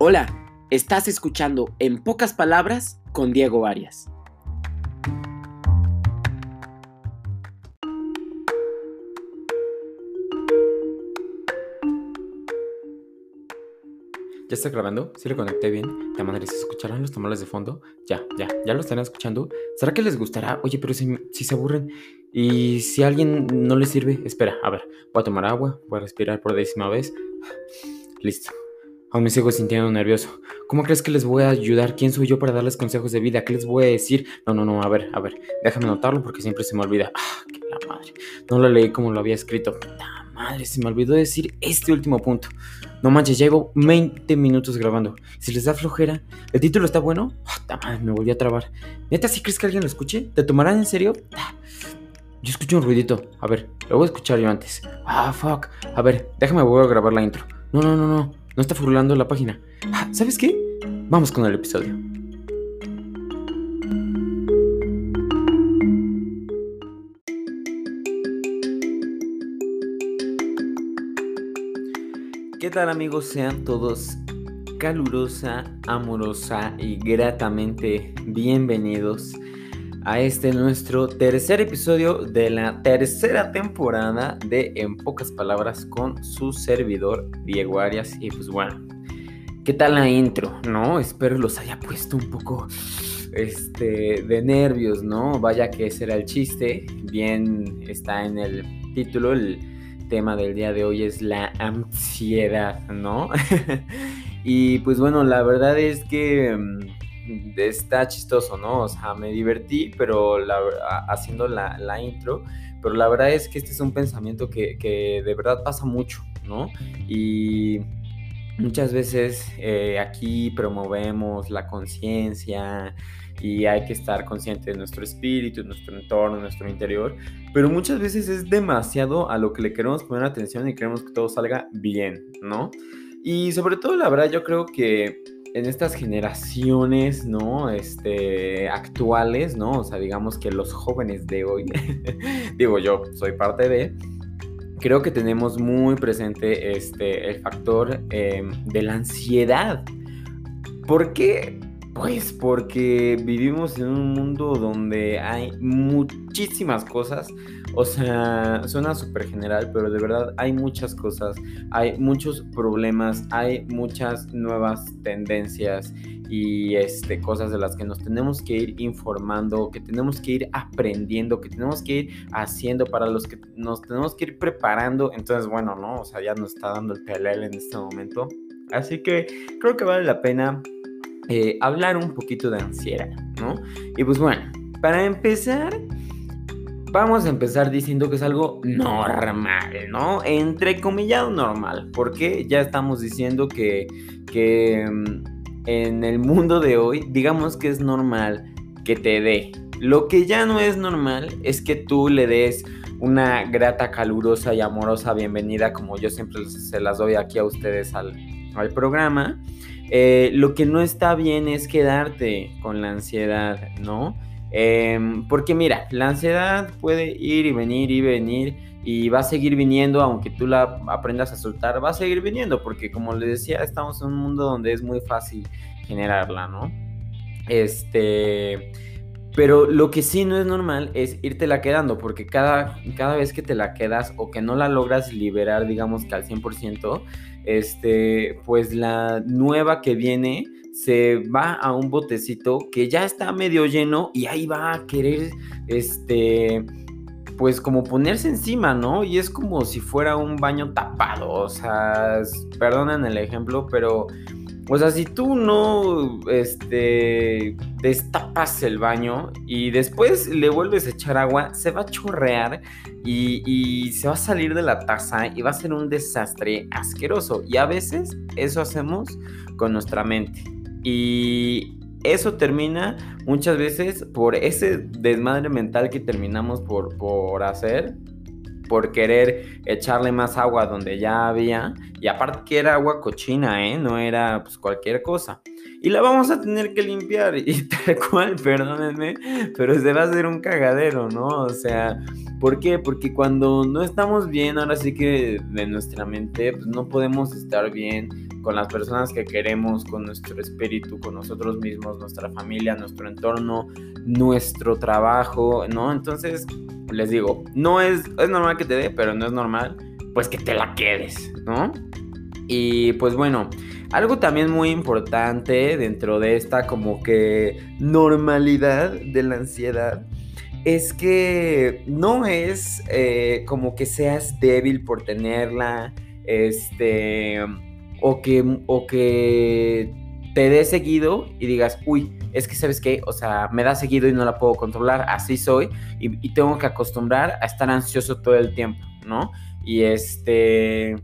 Hola, estás escuchando En pocas palabras con Diego Arias. ¿Ya está grabando? ¿Sí lo conecté bien? ¿La madre se escucharán los tamales de fondo? Ya, ya, ya lo están escuchando. ¿Será que les gustará? Oye, pero si, si se aburren y si a alguien no les sirve, espera, a ver, voy a tomar agua, voy a respirar por décima vez. Listo. Aún me sigo sintiendo nervioso. ¿Cómo crees que les voy a ayudar? ¿Quién soy yo para darles consejos de vida? ¿Qué les voy a decir? No, no, no, a ver, a ver, déjame anotarlo porque siempre se me olvida. Ah, qué la madre. No lo leí como lo había escrito. La madre, se me olvidó decir este último punto. No manches, llevo 20 minutos grabando. Si les da flojera, ¿el título está bueno? Oh, madre, me volví a trabar. ¿Neta sí crees que alguien lo escuche? ¿Te tomarán en serio? Ah, yo escucho un ruidito. A ver, lo voy a escuchar yo antes. Ah, fuck. A ver, déjame voy a grabar la intro. No, no, no, no. No está furulando la página. Ah, ¿Sabes qué? Vamos con el episodio. ¿Qué tal amigos? Sean todos calurosa, amorosa y gratamente bienvenidos a este nuestro tercer episodio de la tercera temporada de En pocas palabras con su servidor Diego Arias. Y pues bueno, ¿qué tal la intro? ¿No? Espero los haya puesto un poco este, de nervios, ¿no? Vaya que ese el chiste. Bien está en el título, el tema del día de hoy es la ansiedad, ¿no? y pues bueno, la verdad es que mm, está chistoso, ¿no? O sea, me divertí, pero la, haciendo la, intro, pero la verdad es que este es un pensamiento que, de verdad pasa mucho, ¿no? Y muchas veces eh, aquí promovemos la conciencia y hay que estar consciente de nuestro espíritu, nuestro entorno, nuestro interior, pero muchas veces es demasiado a lo que le queremos poner atención y queremos que todo salga bien, ¿no? Y sobre todo, la verdad, yo creo que en estas generaciones, ¿no? Este, actuales, ¿no? O sea, digamos que los jóvenes de hoy, digo yo, soy parte de, creo que tenemos muy presente este, el factor em, de la ansiedad. ¿Por qué? Pues porque vivimos en un mundo donde hay muchísimas cosas o sea, suena súper general, pero de verdad hay muchas cosas, hay muchos problemas, hay muchas nuevas tendencias y este, cosas de las que nos tenemos que ir informando, que tenemos que ir aprendiendo, que tenemos que ir haciendo, para los que nos tenemos que ir preparando. Entonces, bueno, ¿no? O sea, ya nos está dando el PLL en este momento. Así que creo que vale la pena eh, hablar un poquito de ansiedad, ¿no? Y pues bueno, para empezar vamos a empezar diciendo que es algo normal, ¿no? Entrecomillado normal, porque ya estamos diciendo que, que mm, en el mundo de hoy, digamos que es normal que te dé. Lo que ya no es normal es que tú le des una grata, calurosa y amorosa bienvenida, como yo siempre se las doy aquí a ustedes al, al programa. Eh, lo que no está bien es quedarte con la ansiedad, ¿no? Em, porque mira, la ansiedad puede ir y venir y venir y va a seguir viniendo, aunque tú la aprendas a soltar, va a seguir viniendo, porque como les decía, estamos en un mundo donde es muy fácil generarla, ¿no? Este, pero lo que sí no es normal es irte la quedando, porque cada, cada vez que te la quedas o que no la logras liberar, digamos que al 100%, este, pues la nueva que viene se va a un botecito que ya está medio lleno y ahí va a querer, este, pues como ponerse encima, ¿no? Y es como si fuera un baño tapado, o sea, perdonen el ejemplo, pero, o sea, si tú no, este, destapas el baño y después le vuelves a echar agua, se va a chorrear y, y se va a salir de la taza y va a ser un desastre asqueroso. Y a veces eso hacemos con nuestra mente. Y eso termina muchas veces por ese desmadre mental que terminamos por, por hacer, por querer echarle más agua donde ya había. Y aparte que era agua cochina, ¿eh? No era pues, cualquier cosa. Y la vamos a tener que limpiar. Y tal cual, perdónenme, pero se va a hacer un cagadero, ¿no? O sea, ¿por qué? Porque cuando no estamos bien, ahora sí que de nuestra mente, pues no podemos estar bien con las personas que queremos, con nuestro espíritu, con nosotros mismos, nuestra familia, nuestro entorno, nuestro trabajo, ¿no? Entonces, les digo, no es, es normal que te dé, pero no es normal, pues que te la quedes, ¿no? Y pues bueno, algo también muy importante dentro de esta como que normalidad de la ansiedad es que no es eh, como que seas débil por tenerla, este, o que, o que te dé seguido y digas, uy, es que sabes qué, o sea, me da seguido y no la puedo controlar, así soy y, y tengo que acostumbrar a estar ansioso todo el tiempo, ¿no? Y este...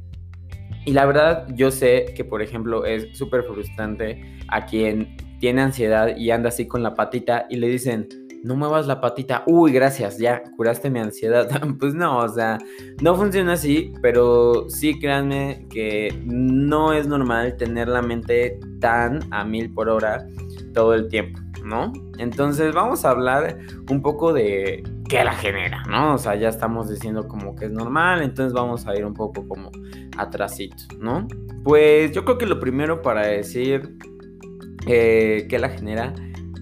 Y la verdad, yo sé que, por ejemplo, es súper frustrante a quien tiene ansiedad y anda así con la patita y le dicen, no muevas la patita, uy, gracias, ya curaste mi ansiedad. pues no, o sea, no funciona así, pero sí créanme que no es normal tener la mente tan a mil por hora todo el tiempo, ¿no? Entonces vamos a hablar un poco de qué la genera, ¿no? O sea, ya estamos diciendo como que es normal, entonces vamos a ir un poco como atrasito, ¿no? Pues yo creo que lo primero para decir eh, qué la genera,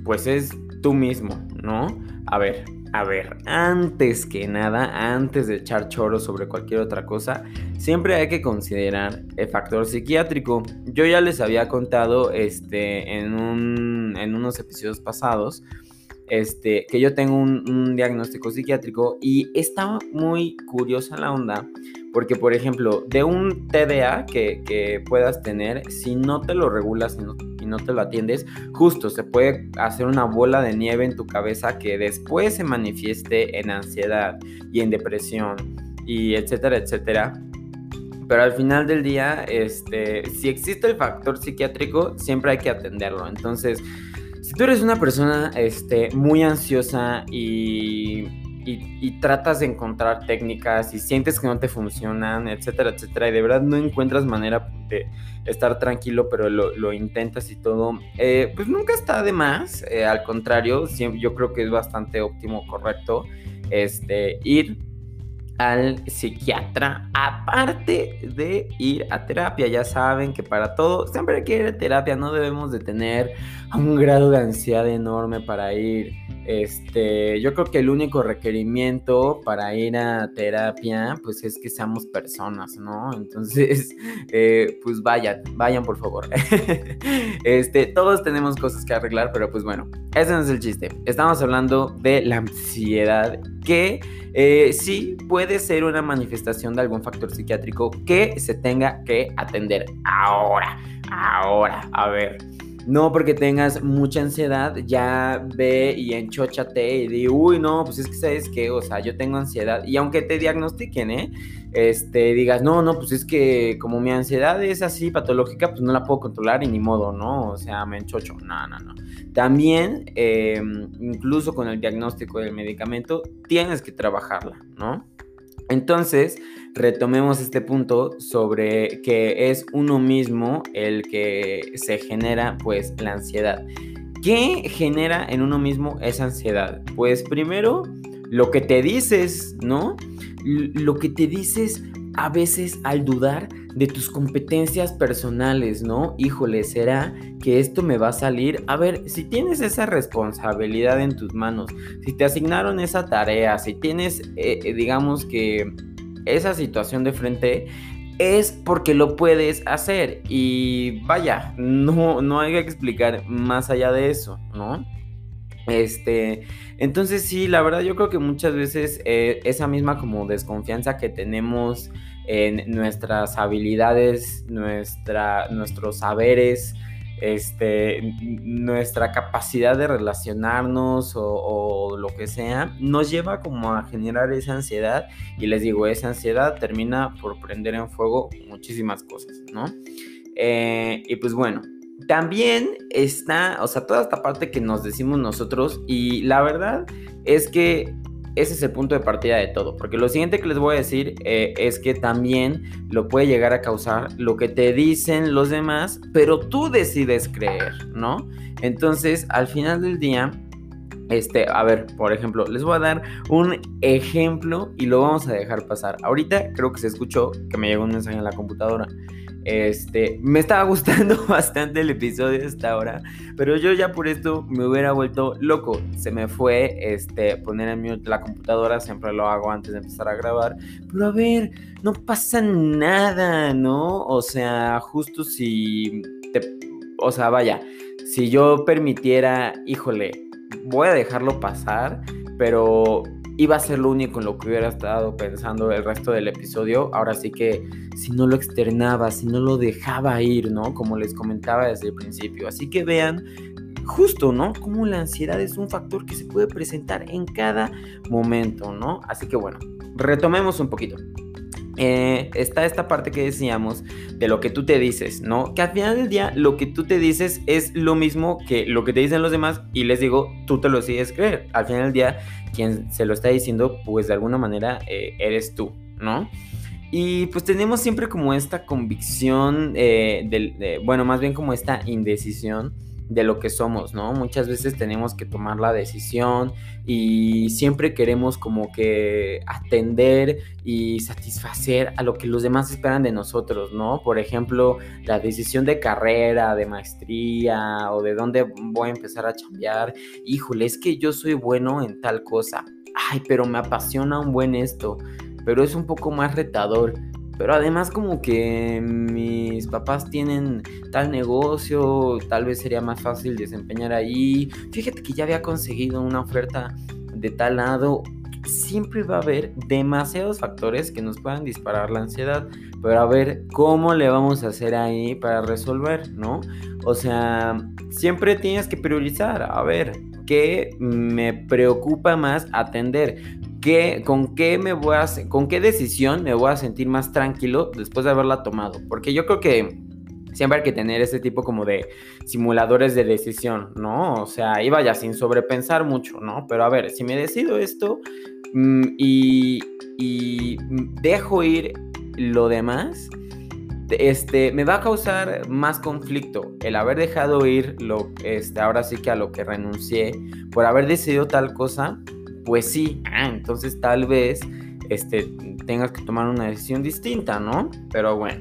pues es tú mismo, ¿no? A ver, a ver, antes que nada, antes de echar choro sobre cualquier otra cosa, siempre hay que considerar el factor psiquiátrico. Yo ya les había contado este, en, un, en unos episodios pasados este, que yo tengo un, diagnóstico psiquiátrico y está muy curiosa la onda porque, por ejemplo, de un TDA que, puedas tener, si no te lo regulas y no, no, te lo atiendes, justo se puede hacer una bola de nieve en tu cabeza que después se manifieste en ansiedad y en depresión y etcétera, etcétera. Pero al final del día, este, si existe el factor psiquiátrico, siempre hay que atenderlo. Entonces, si tú eres una persona este, muy ansiosa y, tratas de encontrar técnicas y sientes que no te funcionan, etcétera, etcétera, y de verdad no encuentras manera de estar tranquilo, pero lo, intentas y todo, eh, pues nunca está de más. Eh, al contrario, yo creo que es bastante óptimo, correcto, este, ir al psiquiatra, aparte de ir a terapia. Ya saben que para todo, siempre hay que ir a terapia, no debemos de tener un grado de ansiedad enorme para ir. Este, yo creo que el único requerimiento para ir a terapia, pues es que seamos personas, ¿no? Entonces, eh, pues vayan, vayan por favor. este, todos tenemos cosas que arreglar, pero pues bueno, ese no es el chiste. Estamos hablando de la ansiedad que eh, sí puede ser una manifestación de algún factor psiquiátrico que se tenga que atender ahora, ahora, a ver. No porque tengas mucha ansiedad, ya ve y enchochate y di, uy, no, pues es que sabes que, o sea, yo tengo ansiedad. Y aunque te diagnostiquen, ¿eh? Este, digas, no, no, pues es que como mi ansiedad es así patológica, pues no la puedo controlar y ni modo, ¿no? O sea, me enchocho. No, no, no. También, em, incluso con el diagnóstico del medicamento, tienes que trabajarla, ¿no? Entonces, retomemos este punto sobre que es uno mismo el que se genera pues la ansiedad. ¿Qué genera en uno mismo esa ansiedad? Pues primero lo que te dices, ¿no? Lo que te dices a veces al dudar de tus competencias personales, ¿no? Híjole, ¿será que esto me va a salir? A ver, si tienes esa responsabilidad en tus manos, si te asignaron esa tarea, si tienes, eh, eh, digamos que esa situación de frente, es porque lo puedes hacer. Y vaya, no, no hay que explicar más allá de eso, ¿no? Este, entonces sí, la verdad yo creo que muchas veces eh, esa misma como desconfianza que tenemos en nuestras habilidades, nuestra, nuestros saberes, este, nuestra capacidad de relacionarnos o, lo que sea, nos lleva como a generar esa ansiedad y les digo, esa ansiedad termina por prender en fuego muchísimas cosas, ¿no? Eh, y pues bueno, también está, o sea, toda esta parte que nos decimos nosotros y la verdad es que ese es el punto de partida de todo, porque lo siguiente que les voy a decir eh, es que también lo puede llegar a causar lo que te dicen los demás, pero tú decides creer, ¿no? Entonces, al final del día, este, a ver, por ejemplo, les voy a dar un ejemplo y lo vamos a dejar pasar. Ahorita creo que se escuchó que me llegó un mensaje en la computadora. Este, me estaba gustando bastante el episodio hasta ahora, pero yo ya por esto me hubiera vuelto loco. Se me fue este, poner en mute la computadora, siempre lo hago antes de empezar a grabar. Pero a ver, no pasa nada, ¿no? O sea, justo si te, o sea, vaya, si yo permitiera, híjole, voy a dejarlo pasar, pero iba a ser lo único en lo que hubiera estado pensando el resto del episodio. Ahora sí que si no lo externaba, si no lo dejaba ir, ¿no? Como les comentaba desde el principio. Así que vean justo, ¿no? Como la ansiedad es un factor que se puede presentar en cada momento, ¿no? Así que bueno, retomemos un poquito. Eh, está esta parte que decíamos de lo que tú te dices, ¿no? Que al final del día lo que tú te dices es lo mismo que lo que te dicen los demás y les digo, tú te lo sigues creer. Al final del día, quien se lo está diciendo, pues de alguna manera eh, eres tú, ¿no? Y pues tenemos siempre como esta convicción, eh, del, bueno, más bien como esta indecisión de lo que somos, ¿no? Muchas veces tenemos que tomar la decisión y siempre queremos como que atender y satisfacer a lo que los demás esperan de nosotros, ¿no? Por ejemplo, la decisión de carrera, de maestría o de dónde voy a empezar a chambear. Híjole, es que yo soy bueno en tal cosa. Ay, pero me apasiona un buen esto, pero es un poco más retador. Pero además como que mis papás tienen tal negocio, tal vez sería más fácil desempeñar ahí. Fíjate que ya había conseguido una oferta de tal lado. Siempre va a haber demasiados factores que nos puedan disparar la ansiedad, pero a ver cómo le vamos a hacer ahí para resolver, ¿no? O sea, siempre tienes que priorizar, a ver, ¿qué me preocupa más atender? Con qué me voy a, con qué decisión me voy a sentir más tranquilo después de haberla tomado. Porque yo creo que siempre hay que tener ese tipo como de simuladores de decisión, ¿no? O sea, y vaya sin sobrepensar mucho, ¿no? Pero a ver, si me decido esto mm, y, y dejo ir lo demás, este, me va a causar más conflicto el haber dejado ir lo, este, ahora sí que a lo que renuncié por haber decidido tal cosa pues sí, ah, entonces tal vez este, tengas que tomar una decisión distinta, ¿no? Pero bueno,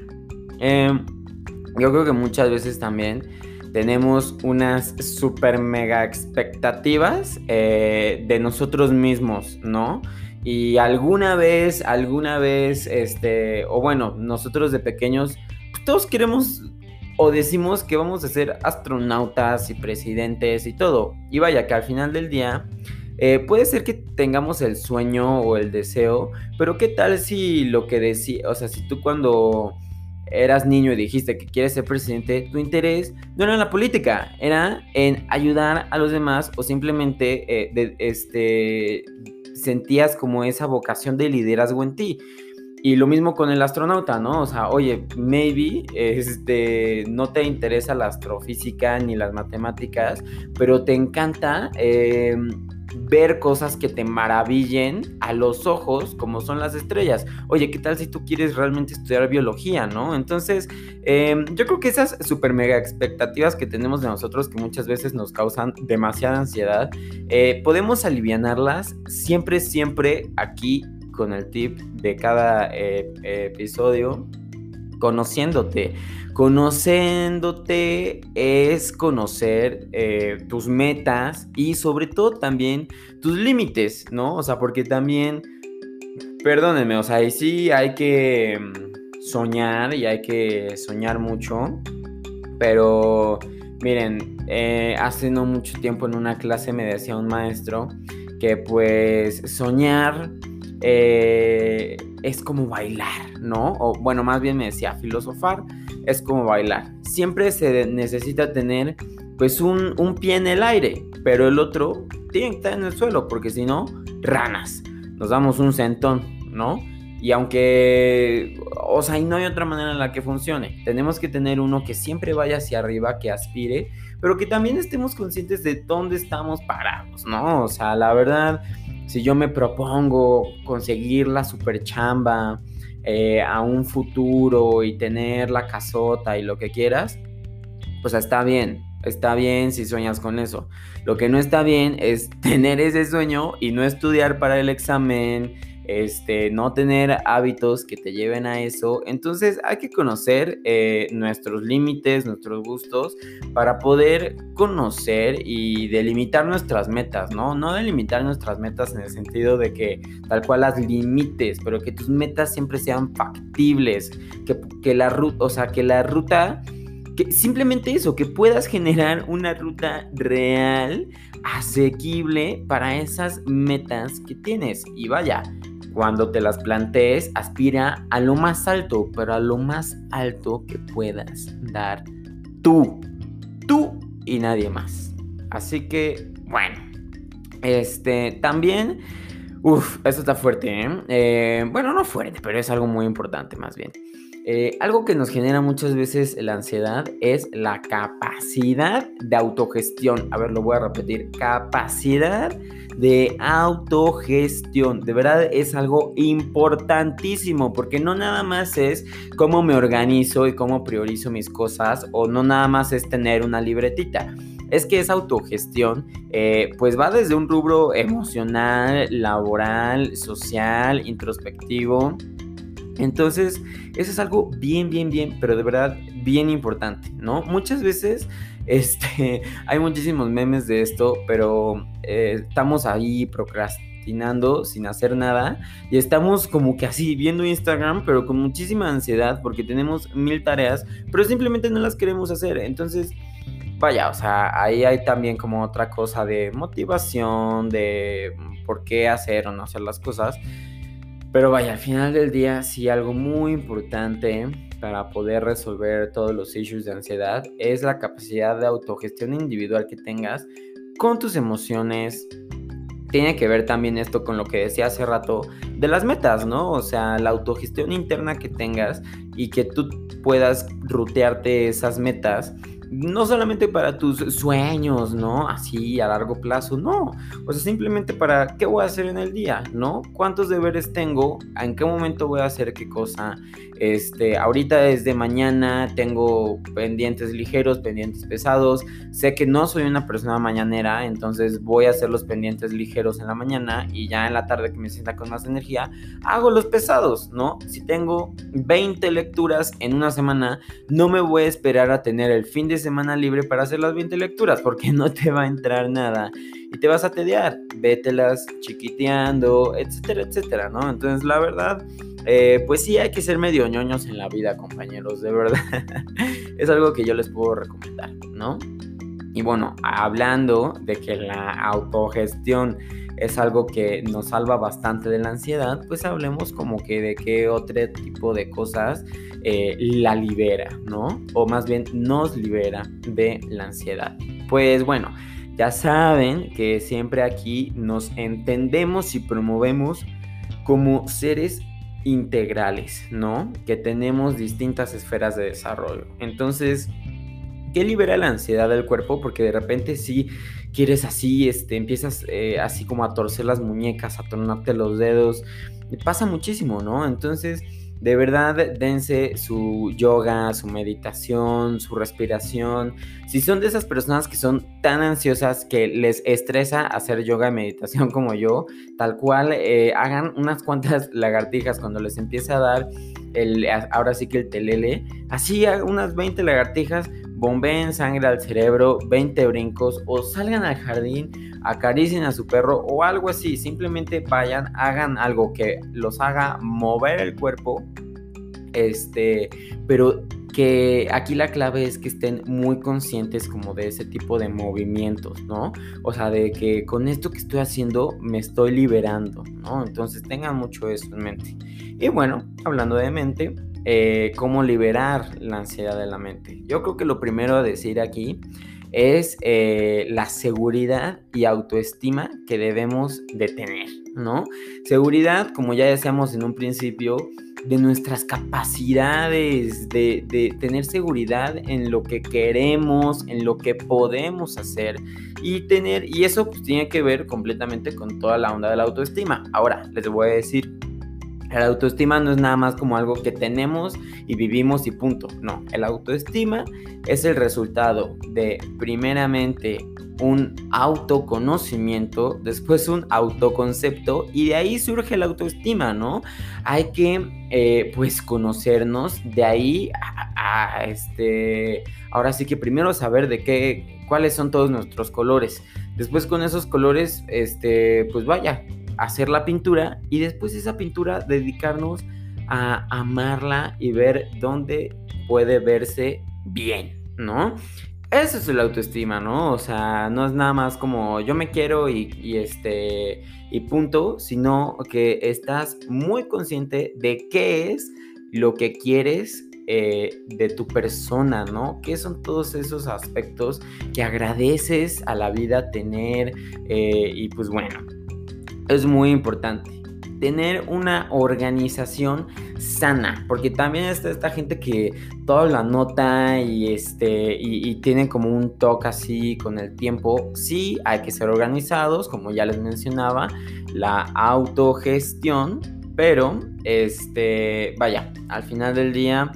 em, yo creo que muchas veces también tenemos unas super mega expectativas eh, de nosotros mismos, ¿no? Y alguna vez, alguna vez, este, o bueno, nosotros de pequeños, pues, todos queremos o decimos que vamos a ser astronautas y presidentes y todo. Y vaya que al final del día eh, puede ser que tengamos el sueño o el deseo, pero ¿qué tal si lo que decía, o sea, si tú cuando eras niño y dijiste que quieres ser presidente, tu interés no era en la política, era en ayudar a los demás o simplemente eh, este, sentías como esa vocación de liderazgo en ti. Y lo mismo con el astronauta, ¿no? O sea, oye, maybe este, no te interesa la astrofísica ni las matemáticas, pero te encanta eh, ver cosas que te maravillen a los ojos, como son las estrellas. Oye, ¿qué tal si tú quieres realmente estudiar biología, no? Entonces, em, yo creo que esas super mega expectativas que tenemos de nosotros, que muchas veces nos causan demasiada ansiedad, eh, podemos alivianarlas siempre, siempre aquí con el tip de cada eh, episodio, conociéndote. Conociéndote es conocer eh, tus metas y sobre todo también tus límites, ¿no? O sea, porque también, perdónenme, o sea, ahí sí hay que mm, soñar y hay que soñar mucho, pero miren, eh, hace no mucho tiempo en una clase me decía un maestro que pues soñar eh, es como bailar, ¿no? O bueno, más bien me decía filosofar es como bailar. Siempre se necesita tener pues un, pie en el aire, pero el otro tiene que estar en el suelo, porque si no, ranas. Nos damos un centón, ¿no? Y aunque, o sea, y no hay otra manera en la que funcione. Tenemos que tener uno que siempre vaya hacia arriba, que aspire, pero que también estemos conscientes de dónde estamos parados, ¿no? O sea, la verdad, si yo me propongo conseguir la super chamba, eh, a un futuro y tener la casota y lo que quieras, pues está bien, está bien si sueñas con eso. Lo que no está bien es tener ese sueño y no estudiar para el examen, este, no tener hábitos que te lleven a eso. Entonces hay que conocer eh, nuestros límites, nuestros gustos, para poder conocer y delimitar nuestras metas, ¿no? No delimitar nuestras metas en el sentido de que tal cual las limites, pero que tus metas siempre sean factibles, que, que la ruta, o sea, que la ruta que simplemente eso, que puedas generar una ruta real, asequible para esas metas que tienes. Y vaya, cuando te las plantees, aspira a lo más alto, pero a lo más alto que puedas dar tú. Tú y nadie más. Así que, bueno, este, también... Uf, esto está fuerte, ¿eh? ¿eh? Bueno, no fuerte, pero es algo muy importante más bien. Eh, algo que nos genera muchas veces la ansiedad es la capacidad de autogestión. A ver, lo voy a repetir. Capacidad de autogestión. De verdad es algo importantísimo porque no nada más es cómo me organizo y cómo priorizo mis cosas o no nada más es tener una libretita es que esa autogestión eh, pues va desde un rubro emocional, laboral, social, introspectivo entonces, eso es algo bien, bien, bien, pero de verdad bien importante, ¿no? Muchas veces, este, hay muchísimos memes de esto, pero eh, estamos ahí procrastinando sin hacer nada y estamos como que así viendo Instagram, pero con muchísima ansiedad porque tenemos mil tareas, pero simplemente no las queremos hacer. Entonces, vaya, o sea, ahí hay también como otra cosa de motivación, de por qué hacer o no hacer las cosas. Pero vaya, al final del día, sí, algo muy importante para poder resolver todos los issues de ansiedad es la capacidad de autogestión individual que tengas con tus emociones. Tiene que ver también esto con lo que decía hace rato de las metas, ¿no? O sea, la autogestión interna que tengas y que tú puedas rutearte esas metas no solamente para tus sueños, ¿no? Así a largo plazo, no. O sea, simplemente para qué voy a hacer en el día, ¿no? ¿Cuántos deberes tengo? ¿En qué momento voy a hacer qué cosa? Este, ahorita desde mañana tengo pendientes ligeros, pendientes pesados. Sé que no soy una persona mañanera, entonces voy a hacer los pendientes ligeros en la mañana y ya en la tarde que me sienta con más energía, hago los pesados, ¿no? Si tengo 20 lecturas en una semana, no me voy a esperar a tener el fin de semana libre para hacer las 20 lecturas, porque no te va a entrar nada y te vas a tediar. Vételas chiquiteando, etcétera, etcétera, ¿no? Entonces, la verdad, eh, pues sí hay que ser medio ñoños en la vida, compañeros, de verdad. es algo que yo les puedo recomendar, ¿no? Y bueno, hablando de que la autogestión es algo que nos salva bastante de la ansiedad, pues hablemos como que de qué otro tipo de cosas eh, la libera, ¿no? O más bien nos libera de la ansiedad. Pues bueno, ya saben que siempre aquí nos entendemos y promovemos como seres integrales, ¿no? Que tenemos distintas esferas de desarrollo. Entonces, ¿qué libera la ansiedad del cuerpo? Porque de repente si quieres así, este, empiezas eh, así como a torcer las muñecas, a tornarte los dedos, pasa muchísimo, ¿no? Entonces, de verdad, dense su yoga, su meditación, su respiración. Si son de esas personas que son tan ansiosas que les estresa hacer yoga y meditación como yo, tal cual, eh, hagan unas cuantas lagartijas cuando les empiece a dar el, ahora sí que el telele. Así, unas 20 lagartijas, bombeen sangre al cerebro, 20 brincos o salgan al jardín, acaricien a su perro o algo así. Simplemente vayan, hagan algo que los haga mover el cuerpo. Este, pero que aquí la clave es que estén muy conscientes como de ese tipo de movimientos, ¿no? O sea, de que con esto que estoy haciendo me estoy liberando, ¿no? Entonces tengan mucho eso en mente. Y bueno, hablando de mente, eh, cómo liberar la ansiedad de la mente. Yo creo que lo primero a decir aquí es eh, la seguridad y autoestima que debemos de tener, ¿no? Seguridad, como ya decíamos en un principio, de nuestras capacidades, de, tener seguridad en lo que queremos, en lo que podemos hacer y tener, y eso pues, tiene que ver completamente con toda la onda de la autoestima. Ahora, les voy a decir, La autoestima no es nada más como algo que tenemos y vivimos y punto. No, el autoestima es el resultado de primeramente un autoconocimiento, después un autoconcepto y de ahí surge la autoestima, ¿no? Hay que eh, pues conocernos, de ahí a, este, ahora sí que primero saber de qué, cuáles son todos nuestros colores, después con esos colores, este, pues vaya, hacer la pintura y después esa pintura dedicarnos a amarla y ver dónde puede verse bien, ¿no? Eso es la autoestima, ¿no? O sea, no es nada más como yo me quiero y, este y punto, sino que estás muy consciente de qué es lo que quieres eh, de tu persona, ¿no? ¿Qué son todos esos aspectos que agradeces a la vida tener? Eh, y pues bueno, es muy importante tener una organización sana, porque también está esta gente que todo la nota y este y, tienen como un toque así con el tiempo. Sí, hay que ser organizados, como ya les mencionaba, la autogestión, pero este, vaya, al final del día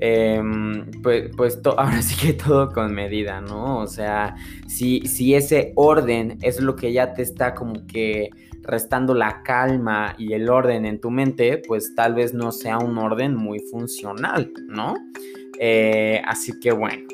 em, pues, pues ahora sí que todo con medida, ¿no? O sea, si, si ese orden es lo que ya te está como que restando la calma y el orden en tu mente, pues tal vez no sea un orden muy funcional, ¿no? Eh, así que bueno.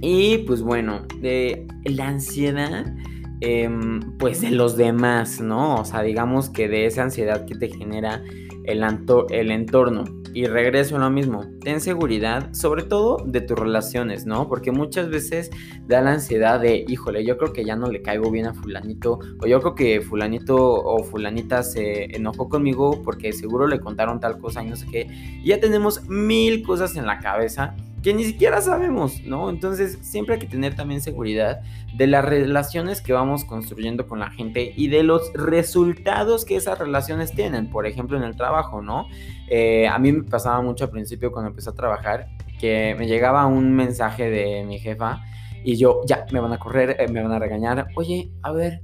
Y pues bueno, la ansiedad, em, pues de los demás, ¿no? O sea, digamos que de esa ansiedad que te genera el, el entorno. Y regreso a lo mismo, ten seguridad, sobre todo de tus relaciones, ¿no? Porque muchas veces da la ansiedad de, híjole, yo creo que ya no le caigo bien a fulanito, o yo creo que fulanito o fulanita se enojó conmigo porque seguro le contaron tal cosa y no sé qué. Y ya tenemos mil cosas en la cabeza que ni siquiera sabemos, ¿no? Entonces siempre hay que tener también seguridad de las relaciones que vamos construyendo con la gente y de los resultados que esas relaciones tienen, por ejemplo en el trabajo, ¿no? Eh, a mí me pasaba mucho al principio cuando empecé a trabajar que me llegaba un mensaje de mi jefa y yo, ya, me van a correr, eh, me van a regañar, oye, a ver,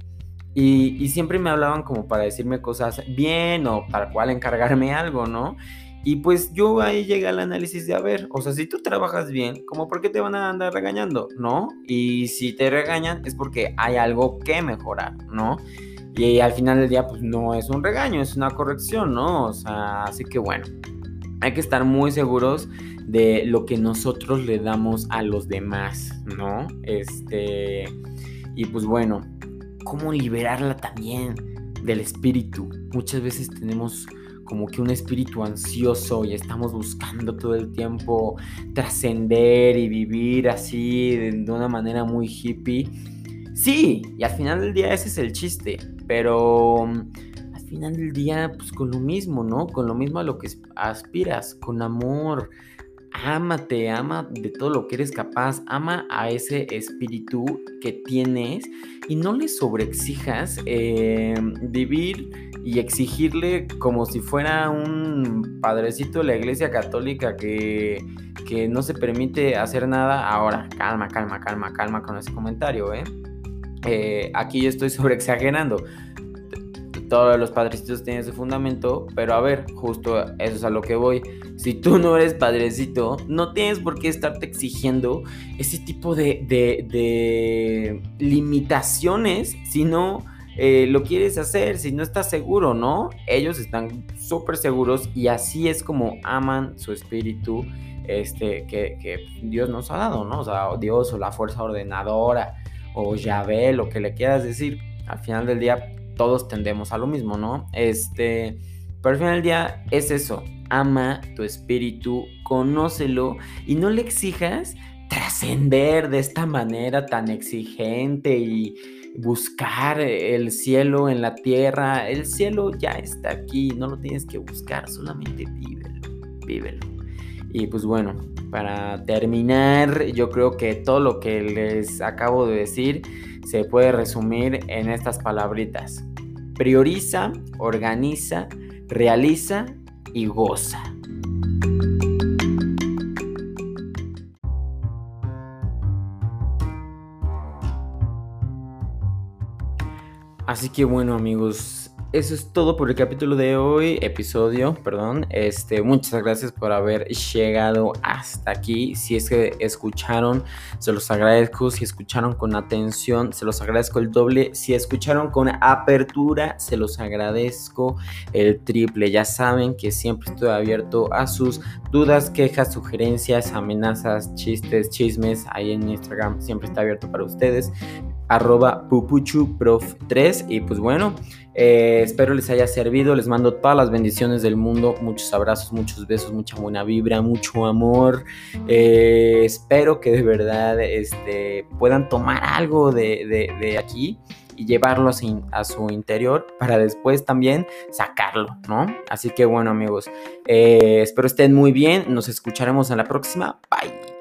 y, y, siempre me hablaban como para decirme cosas bien o para cual encargarme algo, ¿no? Y pues yo ahí llegué al análisis de, a ver, o sea, si tú trabajas bien, ¿cómo por qué te van a andar regañando? ¿No? Y si te regañan es porque hay algo que mejorar, ¿no? Y al final del día, pues no es un regaño, es una corrección, ¿no? O sea, así que bueno, hay que estar muy seguros de lo que nosotros le damos a los demás, ¿no? Este, y pues bueno, ¿cómo liberarla también del espíritu? Muchas veces tenemos como que un espíritu ansioso y estamos buscando todo el tiempo trascender y vivir así de, una manera muy hippie. Sí, y al final del día ese es el chiste, pero mm, al final del día pues con lo mismo, ¿no? Con lo mismo a lo que aspiras, con amor. Ámate, ama de todo lo que eres capaz, ama a ese espíritu que tienes y no le sobreexijas eh, vivir y exigirle como si fuera un padrecito de la iglesia católica que, que no se permite hacer nada. Ahora, calma, calma, calma, calma con ese comentario, ¿eh? eh aquí yo estoy sobre exagerando. Todos los padrecitos tienen su fundamento, pero a ver, justo eso es a lo que voy. Si tú no eres padrecito, no tienes por qué estarte exigiendo ese tipo de, de, limitaciones, sino eh, lo quieres hacer, si no estás seguro, ¿no? Ellos están súper seguros y así es como aman su espíritu este, que, Dios nos ha dado, ¿no? O sea, Dios o la fuerza ordenadora o Yahvé, lo que le quieras decir. Al final del día todos tendemos a lo mismo, ¿no? Este, pero al final del día es eso, ama tu espíritu, conócelo y no le exijas trascender de esta manera tan exigente y buscar el cielo en la tierra. El cielo ya está aquí, no lo tienes que buscar, solamente vívelo, vívelo. Y pues bueno, para terminar, yo creo que todo lo que les acabo de decir se puede resumir en estas palabritas. Prioriza, organiza, realiza y goza. Así que bueno amigos, eso es todo por el capítulo de hoy, episodio, perdón. Este, muchas gracias por haber llegado hasta aquí. Si es que escucharon, se los agradezco. Si escucharon con atención, se los agradezco el doble. Si escucharon con apertura, se los agradezco el triple. Ya saben que siempre estoy abierto a sus dudas, quejas, sugerencias, amenazas, chistes, chismes. Ahí en Instagram siempre está abierto para ustedes arroba pupuchuprof3 y pues bueno, eh, espero les haya servido, les mando todas las bendiciones del mundo, muchos abrazos, muchos besos, mucha buena vibra, mucho amor, eh, espero que de verdad este, puedan tomar algo de, aquí y llevarlo a su, interior para después también sacarlo, ¿no? Así que bueno amigos, eh, espero estén muy bien, nos escucharemos en la próxima, bye.